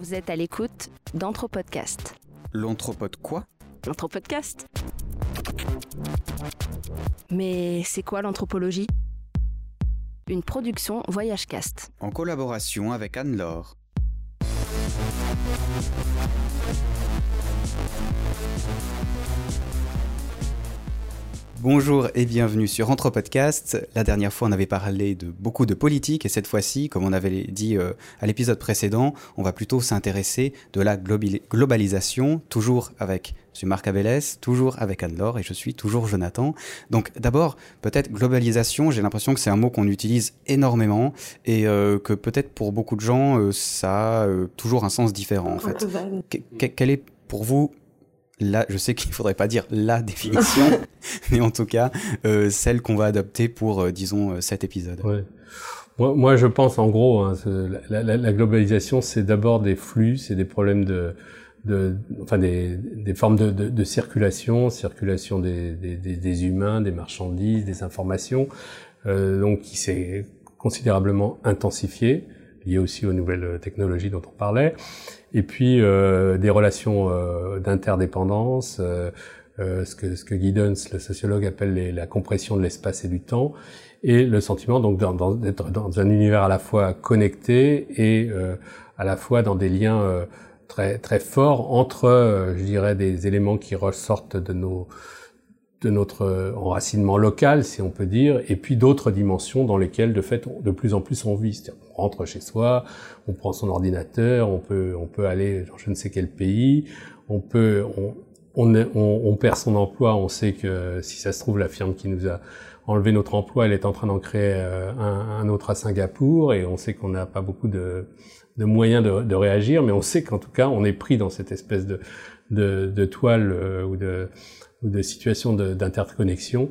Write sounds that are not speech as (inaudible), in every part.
Vous êtes à l'écoute d'Anthropodcast. L'anthropode quoi? L'Anthropodcast Mais c'est quoi l'anthropologie? Une production Voyagecast. En collaboration avec Anne-Laure. Bonjour et bienvenue sur Anthropodcast. La dernière fois, on avait parlé de beaucoup de politique et cette fois-ci, comme on avait dit euh, à l'épisode précédent, on va plutôt s'intéresser de la globalisation, toujours avec M. Marc Abélès, toujours avec Anne-Laure et je suis toujours Jonathan. Donc d'abord, peut-être globalisation, j'ai l'impression que c'est un mot qu'on utilise énormément et euh, que peut-être pour beaucoup de gens, euh, ça a toujours un sens différent en fait. quel est pour vous là, je sais qu'il ne faudrait pas dire la (laughs) définition, mais en tout cas, euh, celle qu'on va adopter pour, euh, disons, euh, cet épisode. Ouais. Moi, moi, je pense en gros, hein, la, la, la, globalisation, c'est d'abord des flux, c'est des problèmes de, de, enfin des, des formes de, de, de, circulation, circulation des, des, des, humains, des marchandises, des informations, euh, donc qui s'est considérablement intensifié, lié aussi aux nouvelles technologies dont on parlait et puis euh, des relations euh, d'interdépendance, euh, ce que ce que Giddens, le sociologue, appelle les, la compression de l'espace et du temps, et le sentiment donc d'être dans, dans, un univers à la fois connecté et à la fois dans des liens très très forts entre, je dirais, des éléments qui ressortent de nos de notre enracinement local, si on peut dire, et puis d'autres dimensions dans lesquelles, de fait, de plus en plus on vit. On rentre chez soi, on prend son ordinateur, on peut, on peut aller dans je ne sais quel pays, on peut, on, on, on, perd son emploi, on sait que si ça se trouve, la firme qui nous a enlevé notre emploi, elle est en train d'en créer euh, un, un, autre à Singapour, et on sait qu'on n'a pas beaucoup de, de moyens de, de, réagir, mais on sait qu'en tout cas, on est pris dans cette espèce de, de, de toile euh, ou de ou de situations d'interconnexion.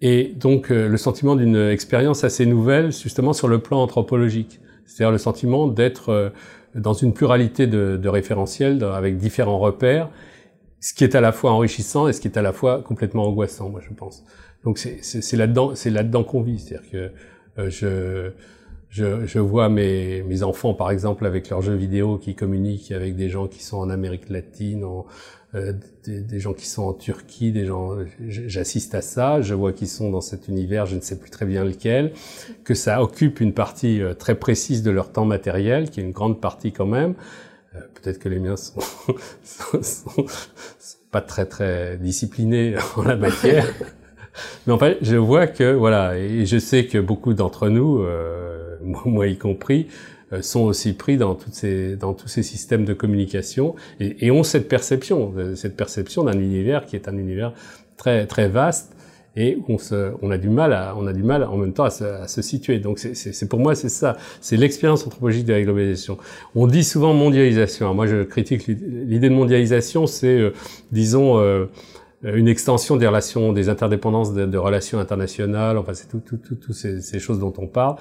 Et donc euh, le sentiment d'une expérience assez nouvelle, justement sur le plan anthropologique, c'est-à-dire le sentiment d'être euh, dans une pluralité de, de référentiels avec différents repères, ce qui est à la fois enrichissant et ce qui est à la fois complètement angoissant, moi je pense. Donc c'est là-dedans, c'est là-dedans qu'on vit, c'est-à-dire que euh, je, je, je vois mes, mes enfants par exemple avec leurs jeux vidéo qui communiquent avec des gens qui sont en Amérique latine, en, euh, des, des, gens qui sont en Turquie, des gens, j'assiste à ça, je vois qu'ils sont dans cet univers, je ne sais plus très bien lequel, que ça occupe une partie euh, très précise de leur temps matériel, qui est une grande partie quand même. Euh, peut-être que les miens sont, (laughs) sont, sont, pas très très disciplinés en la matière. (laughs) Mais en fait, je vois que voilà, et je sais que beaucoup d'entre nous, euh, moi y compris, euh, sont aussi pris dans, toutes ces, dans tous ces systèmes de communication et, et ont cette perception, euh, cette perception d'un univers qui est un univers très très vaste et on, se, on a du mal à, on a du mal en même temps à se, à se situer. Donc c'est pour moi c'est ça, c'est l'expérience anthropologique de la globalisation. On dit souvent mondialisation. Alors moi je critique l'idée de mondialisation, c'est euh, disons euh, une extension des relations, des interdépendances de, de relations internationales. Enfin c'est toutes tout, tout, ces, ces choses dont on parle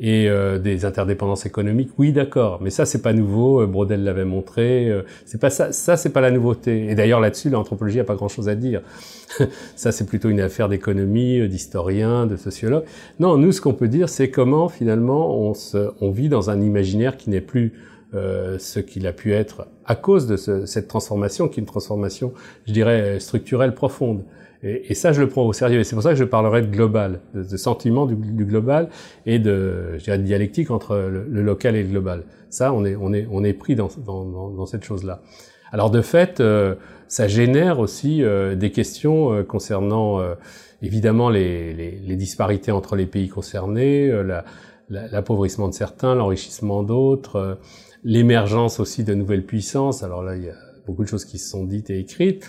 et euh, des interdépendances économiques. Oui, d'accord, mais ça c'est pas nouveau. Euh, Brodel l'avait montré. Euh, c'est pas ça. Ça c'est pas la nouveauté. Et d'ailleurs là-dessus, l'anthropologie a pas grand-chose à dire. (laughs) ça c'est plutôt une affaire d'économie, euh, d'historiens, de sociologues. Non, nous ce qu'on peut dire, c'est comment finalement on, se, on vit dans un imaginaire qui n'est plus euh, ce qu'il a pu être à cause de ce, cette transformation, qui est une transformation, je dirais, structurelle profonde. Et, ça, je le prends au sérieux. Et c'est pour ça que je parlerai de global, de, sentiment du, global et de, je dirais, de dialectique entre le, local et le global. Ça, on est, on est, on est pris dans, dans, dans, cette chose-là. Alors de fait, euh, ça génère aussi euh, des questions euh, concernant évidemment les, les, les, disparités entre les pays concernés, l'appauvrissement la, de certains, l'enrichissement d'autres, l'émergence aussi de nouvelles puissances. Alors là, il y a beaucoup de choses qui se sont dites et écrites.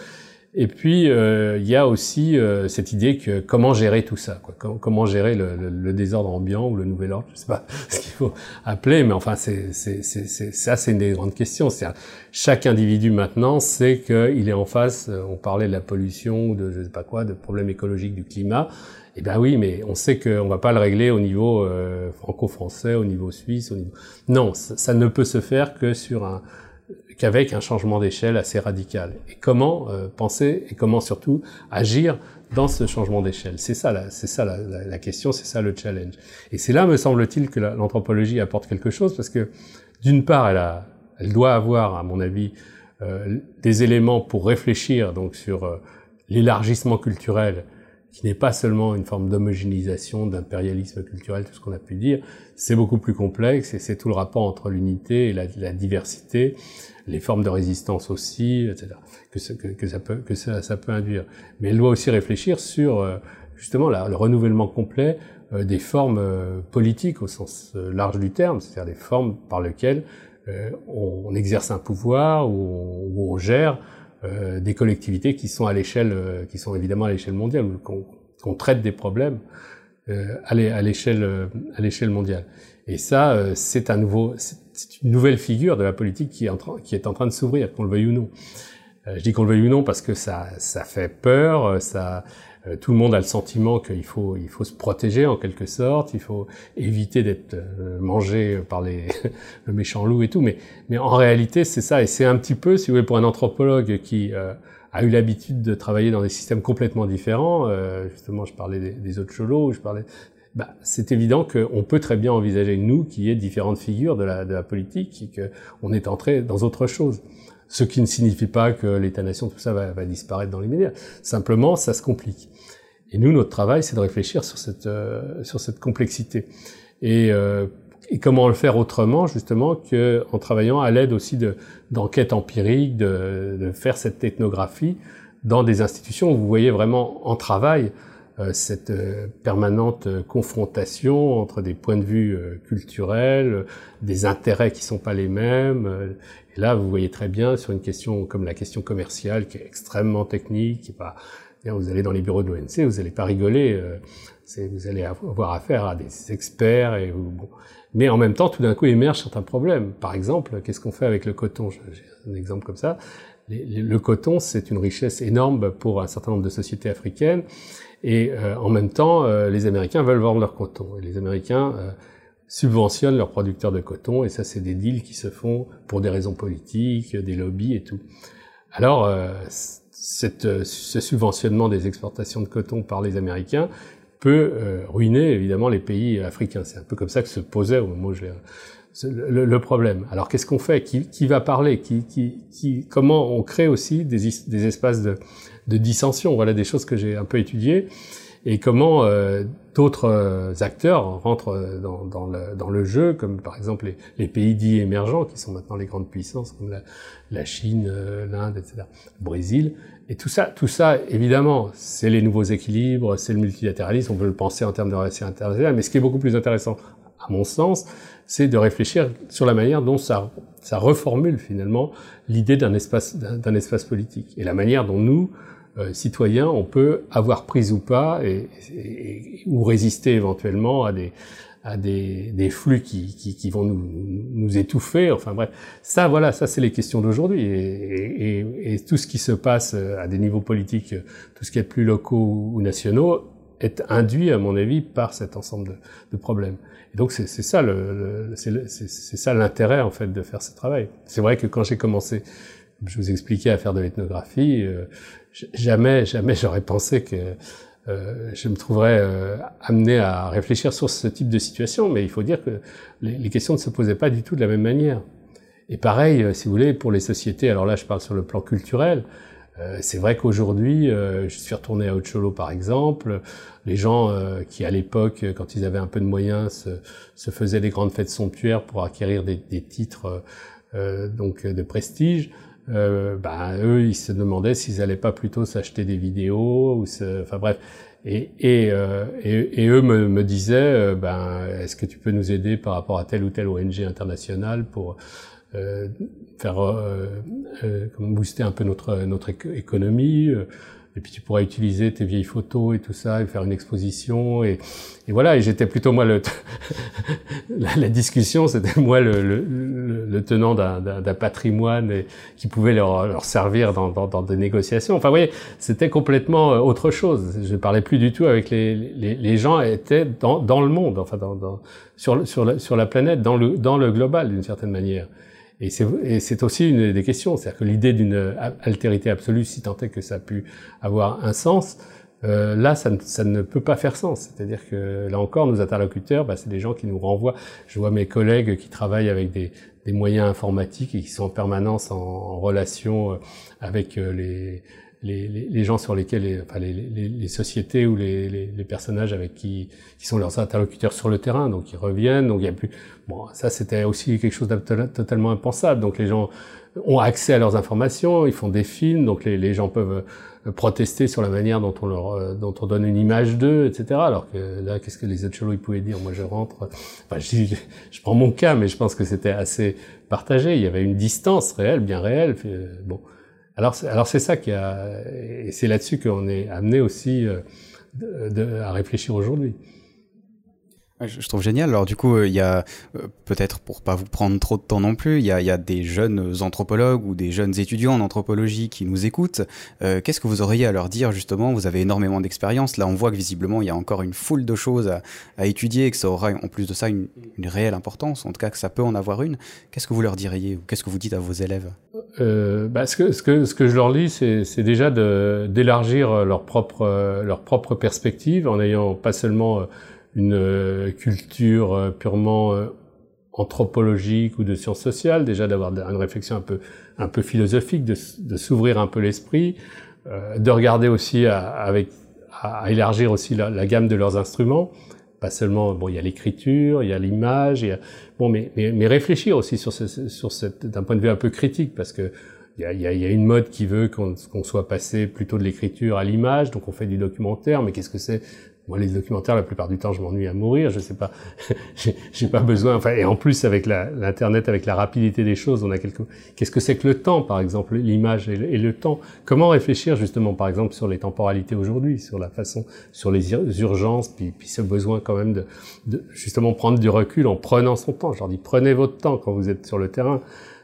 Et puis euh, il y a aussi euh, cette idée que comment gérer tout ça, quoi. Comment, gérer le, le, le, désordre ambiant ou le nouvel ordre, je sais pas (laughs) ce qu'il faut appeler, mais enfin c'est ça c'est une des grandes questions. C'est chaque individu maintenant sait qu'il est en face. Euh, on parlait de la pollution ou de je sais pas quoi, de problèmes écologiques du climat. Eh ben oui, mais on sait qu'on va pas le régler au niveau euh, franco-français, au niveau suisse, au niveau non, ça ne peut se faire que sur un qu'avec un changement d'échelle assez radical. Et comment euh, penser et comment surtout agir dans ce changement d'échelle? C'est ça, c'est ça la, la, question, c'est ça le challenge. Et c'est là, me semble-t-il, que l'anthropologie apporte quelque chose, parce que d'une part, elle a elle doit avoir, à mon avis, des éléments pour réfléchir donc sur l'élargissement culturel qui n'est pas seulement une forme d'homogénéisation, d'impérialisme culturel, tout ce qu'on a pu dire, c'est beaucoup plus complexe et c'est tout le rapport entre l'unité et la, diversité, les formes de résistance aussi, etc. Que, ça peut induire. Mais elle doit aussi réfléchir sur euh, justement le renouvellement complet euh, des formes euh, politiques au sens large du terme, c'est-à-dire des formes par lesquelles on, exerce un pouvoir ou, ou on gère euh, des collectivités qui sont à l'échelle, euh, qui sont évidemment à l'échelle mondiale, qu'on traite des problèmes euh, à l'échelle à l'échelle mondiale. Et ça, c'est un nouveau, c'est une nouvelle figure de la politique qui est en train, qui est en train de s'ouvrir, qu'on le veuille ou non. je dis qu'on le veuille ou non parce que ça, ça fait peur, ça, euh, tout le monde a le sentiment qu'il faut, il faut se protéger en quelque sorte, il faut éviter d'être euh, mangé par les, (laughs) le méchant loup et tout. Mais, mais en réalité, c'est ça. Et c'est un petit peu, si vous voulez, pour un anthropologue qui euh, a eu l'habitude de travailler dans des systèmes complètement différents, justement, je parlais des, autres cholos, je parlais bah, c'est évident qu'on peut très bien envisager, nous, qu'il y ait différentes figures de la, de la politique et qu'on est entré dans autre chose. Ce qui ne signifie pas que l'État-nation, tout ça va, va disparaître dans les médias. Simplement, ça se complique. Et nous, notre travail, c'est de réfléchir sur cette, euh, sur cette complexité. Et, euh, et, comment le faire autrement, justement, qu'en travaillant à l'aide aussi d'enquêtes empiriques, de, de, faire cette technographie dans des institutions où vous voyez vraiment en travail cette euh, permanente confrontation entre des points de vue culturels, des intérêts qui sont pas les mêmes. Et là, vous voyez très bien sur une question comme la question commerciale, qui est extrêmement technique, qui est pas vous allez dans les bureaux de l'ONC, vous n'allez pas rigoler, euh, vous allez avoir affaire à des experts. Et, bon. Mais en même temps, tout d'un coup, émergent certains problèmes. Par exemple, qu'est-ce qu'on fait avec le coton? J'ai un exemple comme ça. Le coton, c'est une richesse énorme pour un certain nombre de sociétés africaines. Et euh, en même temps, euh, les Américains veulent vendre leur coton. Et les Américains subventionnent leurs producteurs de coton. Et ça, c'est des deals qui se font pour des raisons politiques, des lobbies et tout. Alors, cette, euh, ce subventionnement des exportations de coton par les Américains peut euh, ruiner évidemment les pays africains. C'est un peu comme ça que se posait au moment où je le, le, problème. Alors qu'est-ce qu'on fait? Qui, qui, va parler? Qui, qui, qui, Comment on crée aussi des, des espaces de, de, dissension? Voilà des choses que j'ai un peu étudiées. Et comment euh, d'autres euh, acteurs rentrent dans, dans, le, dans, le, jeu, comme par exemple les, les, pays dits émergents, qui sont maintenant les grandes puissances, comme la, la Chine, l'Inde, etc., le Brésil, et tout ça, tout ça, évidemment, c'est les nouveaux équilibres, c'est le multilatéralisme, on peut le penser en termes de relations internationales, mais ce qui est beaucoup plus intéressant, à mon sens, c'est de réfléchir sur la manière dont ça, ça reformule finalement l'idée d'un espace, d'un espace politique, et la manière dont nous, euh, citoyens, on peut avoir prise ou pas, et, et, ou résister éventuellement à des, à des, des flux qui, qui, qui, vont nous, nous étouffer. Enfin bref, ça, voilà, ça c'est les questions d'aujourd'hui. Et, et, et, tout ce qui se passe à des niveaux politiques, tout ce qui est plus locaux ou nationaux, est induit, à mon avis, par cet ensemble de, de problèmes. Et donc c'est ça l'intérêt en fait de faire ce travail. C'est vrai que quand j'ai commencé, je vous expliquais à faire de l'ethnographie, euh, jamais, jamais j'aurais pensé que euh, je me trouverais euh, amené à réfléchir sur ce type de situation, mais il faut dire que les, les, questions ne se posaient pas du tout de la même manière. Et pareil, euh, si vous voulez, pour les sociétés, alors là je parle sur le plan culturel, euh, c'est vrai qu'aujourd'hui, je suis retourné à Ocholo par exemple, les gens qui à l'époque, quand ils avaient un peu de moyens, se, se, faisaient des grandes fêtes somptuaires pour acquérir des, des titres donc de prestige, euh, bah, eux, ils se demandaient s'ils allaient pas plutôt s'acheter des vidéos, ou se... enfin bref. Et, et, euh, et, et eux me, me disaient, euh, ben, est-ce que tu peux nous aider par rapport à telle ou telle ONG internationale pour euh, faire euh, euh, booster un peu notre notre économie et puis tu pourras utiliser tes vieilles photos et tout ça et faire une exposition et, et voilà et j'étais plutôt moi le (laughs) la, la, discussion c'était moi le, le, le tenant d'un patrimoine et, qui pouvait leur, leur servir dans, dans, dans, des négociations. Enfin vous voyez c'était complètement euh, autre chose. Je parlais plus du tout avec les les, les gens étaient dans, dans le monde enfin dans, dans sur sur la, sur la planète dans le dans le global d'une certaine manière et c'est aussi une des questions, c'est-à-dire que l'idée d'une altérité absolue, si tant est que ça a pu avoir un sens, euh, là, ça ne, ça ne, peut pas faire sens. C'est-à-dire que là encore, nos interlocuteurs, bah, c'est des gens qui nous renvoient. Je vois mes collègues qui travaillent avec des, des moyens informatiques et qui sont en permanence en, relation avec les, les, les, gens sur lesquels, les, enfin, les, les sociétés ou les, personnages avec qui, qui sont leurs interlocuteurs sur le terrain, donc ils reviennent, donc il y a plus. Bon, ça c'était aussi quelque chose de totalement impensable. Donc les gens ont accès à leurs informations, ils font des films, donc les, gens peuvent euh, protester sur la manière dont on leur euh, dont on donne une image d'eux, etc. Alors que là, qu'est-ce que les autres ils pouvaient dire? Moi, je rentre. Enfin, je, je, prends mon cas, mais je pense que c'était assez partagé. Il y avait une distance réelle, bien réelle. Euh, bon, alors, alors c'est ça qui a, et c'est là-dessus qu'on est amené aussi de, à réfléchir aujourd'hui. Je trouve génial. Alors du coup, euh, il y a euh, peut-être pour pas vous prendre trop de temps non plus, il y a, des jeunes anthropologues ou des jeunes étudiants en anthropologie qui nous écoutent. Euh, Qu'est-ce que vous auriez à leur dire justement? Vous avez énormément d'expérience. Là, on voit que visiblement, il y a encore une foule de choses à, étudier et que ça aura en plus de ça une, réelle importance. En tout cas, que ça peut en avoir une. Qu'est-ce que vous leur diriez ou qu'est-ce que vous dites à vos élèves? Euh, bah, ce, que, ce, que, ce que je leur dis, c'est déjà d'élargir leur propre leur propre perspective en ayant pas seulement une euh, culture euh, purement euh, anthropologique ou de sciences sociales, déjà d'avoir une réflexion un peu un peu philosophique, de, s'ouvrir un peu l'esprit, de regarder aussi à, avec à élargir aussi la, la, gamme de leurs instruments, pas seulement bon il y a l'écriture, il y a l'image, y a bon mais, mais, mais réfléchir aussi sur ce, sur cette d'un point de vue un peu critique parce que il y a, y a, une mode qui veut qu'on soit passé plutôt de l'écriture à l'image, donc on fait du documentaire, mais qu'est-ce que c'est moi, les documentaires, la plupart du temps, je m'ennuie à mourir. Je sais pas, (laughs) j'ai pas besoin. Enfin, et en plus, avec l'internet, avec la rapidité des choses, on a quelque. Qu'est-ce que c'est que le temps, par exemple, l'image et, le temps? Comment réfléchir justement, par exemple, sur les temporalités aujourd'hui, sur la façon, sur les urgences, puis, puis ce besoin quand même de, de, justement prendre du recul en prenant son temps. Je dis, prenez votre temps quand vous êtes sur le terrain.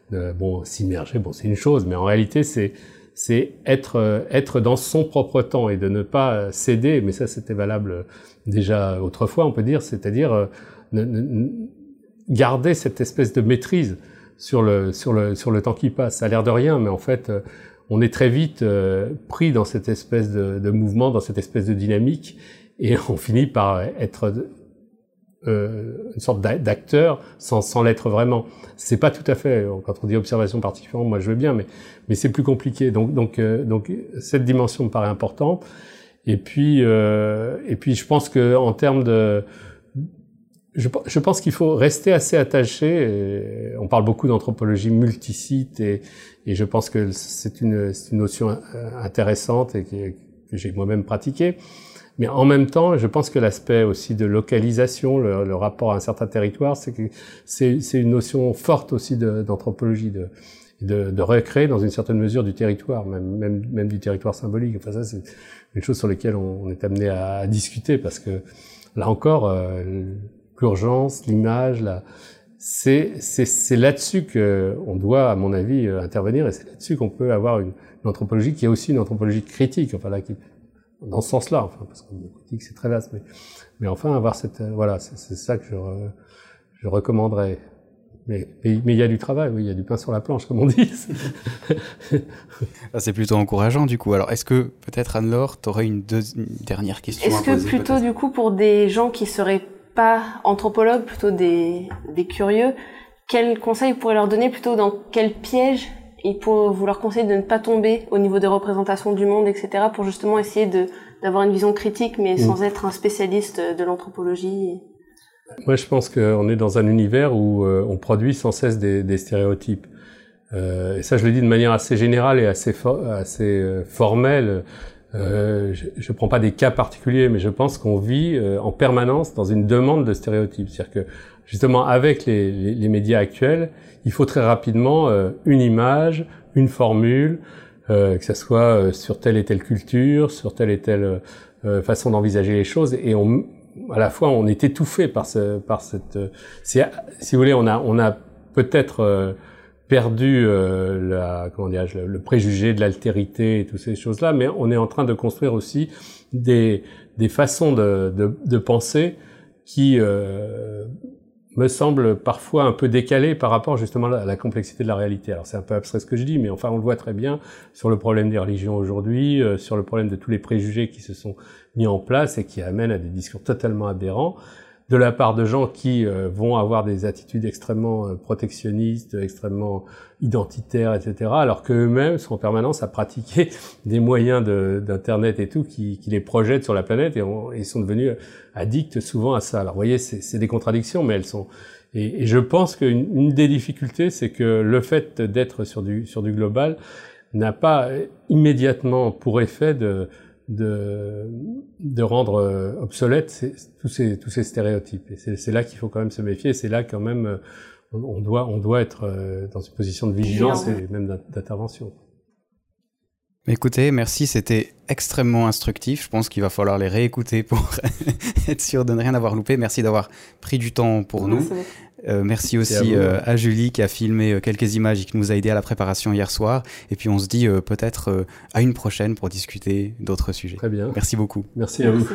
De, bon, s'immerger, bon, c'est une chose, mais en réalité, c'est c'est être euh, être dans son propre temps et de ne pas céder. Mais ça, c'était valable déjà autrefois, on peut dire, c'est-à-dire euh, garder cette espèce de maîtrise sur le sur le sur le temps qui passe. Ça a l'air de rien, mais en fait, euh, on est très vite pris dans cette espèce de, de, mouvement, dans cette espèce de dynamique, et (laughs) on finit par être euh, une sorte d'acteur sans, sans l'être vraiment. C'est pas tout à fait. Quand on dit observation particulièrement, moi je veux bien, mais mais c'est plus compliqué. Donc donc euh, donc cette dimension me paraît importante. Et puis euh, et puis je pense que en termes de je, je pense qu'il faut rester assez attaché. on parle beaucoup d'anthropologie multisite et, et je pense que c'est une, une notion intéressante et que, que j'ai moi-même pratiquée. Mais en même temps, je pense que l'aspect aussi de localisation, le, le, rapport à un certain territoire, c'est une notion forte aussi d'anthropologie, de, de, de, recréer dans une certaine mesure du territoire, même, même, même du territoire symbolique. Enfin, ça, c'est une chose sur laquelle on, est amené à, discuter parce que là encore, euh, l'urgence, l'image, la, c'est là-dessus qu'on doit, à mon avis, euh, intervenir et c'est là-dessus qu'on peut avoir une, une, anthropologie qui est aussi une anthropologie critique, enfin là, qui, dans ce sens-là, enfin, parce qu'on dit que c'est très vaste, mais, mais enfin, avoir cette, euh, voilà, c'est ça que je, je recommanderais. Mais, mais, il y a du travail, oui, il y a du pain sur la planche, comme on dit. Ah, c'est plutôt encourageant, du coup. Alors, est-ce que, peut-être, Anne-Laure, tu aurais une, une, dernière question Est-ce que plutôt, du coup, pour des gens qui seraient pas anthropologues, plutôt des, des curieux, quels conseils vous pourrez leur donner plutôt dans quel piège il faut vous leur conseiller de ne pas tomber au niveau des représentations du monde, etc., pour justement essayer de d'avoir une vision critique, mais sans mm. être un spécialiste de l'anthropologie. Moi, je pense qu'on est dans un univers où euh, on produit sans cesse des, des stéréotypes. Euh, et ça, je le dis de manière assez générale et assez, assez euh, formelle. Euh, je ne prends pas des cas particuliers, mais je pense qu'on vit euh, en permanence dans une demande de stéréotypes. C'est-à-dire que justement, avec les, les, médias actuels, il faut très rapidement euh, une image, une formule, euh, que ce soit euh, sur telle et telle culture, sur telle et telle façon d'envisager les choses, et on, à la fois on est étouffé par, ce, par cette... si, vous voulez, on a, on a peut-être perdu la, comment le, le, préjugé de l'altérité et toutes ces choses-là, mais on est en train de construire aussi des, des façons de, de, penser qui me semble parfois un peu décalé par rapport justement à la complexité de la réalité. Alors c'est un peu abstrait ce que je dis, mais enfin on le voit très bien sur le problème des religions aujourd'hui, euh, sur le problème de tous les préjugés qui se sont mis en place et qui amènent à des discours totalement aberrants. De la part de gens qui euh, vont avoir des attitudes extrêmement euh, protectionnistes, extrêmement identitaires, etc., alors qu'eux-mêmes sont en permanence à pratiquer (laughs) des moyens d'internet et tout qui, qui, les projettent sur la planète et, sont devenus addicts souvent à ça. Alors, vous voyez, c'est des contradictions, mais elles sont et, je pense qu'une une des difficultés, c'est que le fait d'être sur du sur du global n'a pas immédiatement pour effet de de, de rendre euh, obsolètes tous ces, tous ces stéréotypes. Et c'est là qu'il faut quand même se méfier, c'est là quand même euh, on, doit, on doit être euh, dans une position de vigilance et même d'intervention. Écoutez, merci, c'était extrêmement instructif. Je pense qu'il va falloir les réécouter pour (laughs) être sûr de ne rien avoir loupé. Merci d'avoir pris du temps pour nous. Euh, merci aussi euh, à, Julie qui a filmé euh, quelques images et qui nous a aidé à la préparation hier soir. Et puis on se dit peut-être à une prochaine pour discuter d'autres sujets. Très bien. Merci beaucoup. Merci à vous.